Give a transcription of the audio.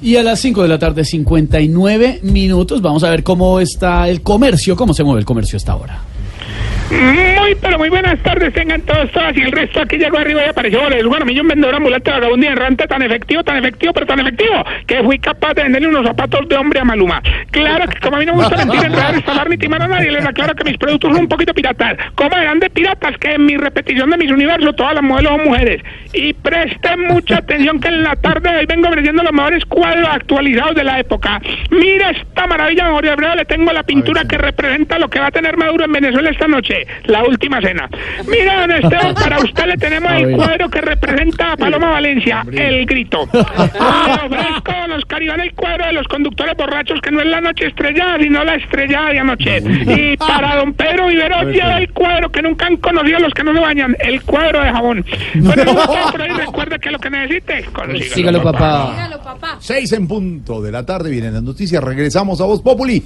Y a las 5 de la tarde, 59 minutos, vamos a ver cómo está el comercio, cómo se mueve el comercio hasta ahora. Muy, pero muy buenas tardes, tengan todos, todas, y el resto aquí llegó arriba y apareció mí yo un vendedor ambulante vagabundo y errante tan efectivo, tan efectivo, pero tan efectivo, que fui capaz de venderle unos zapatos de hombre a Maluma. Claro que como a mí no me gusta mentir, enredar, estafar ni timar a nadie, les aclaro que mis productos son un poquito piratas. ¿Cómo eran de piratas? Que en mi repetición de mis universos todas las modelos son mujeres. Y presten mucha atención que en la tarde de hoy vengo ofreciendo los mejores cuadros actualizados de la época. Mira esta maravilla, Jorge Alfredo, le tengo la pintura que representa lo que va a tener Maduro en Venezuela esta noche la última cena. Mira, don Esteban, para usted le tenemos el cuadro que representa a Paloma Valencia, el grito. Ah, ofrezco los caribanes el cuadro de los conductores borrachos, que no es la noche estrellada, sino la estrellada de anoche. Y para don Pedro Vivero lleva el cuadro que nunca han conocido los que no se bañan, el cuadro de jabón. Bueno, no, por ahí recuerde que lo que necesite, consígalo. Sígalo, papá. Dígalo, papá. Seis en punto de la tarde vienen las noticias. Regresamos a Voz Populi.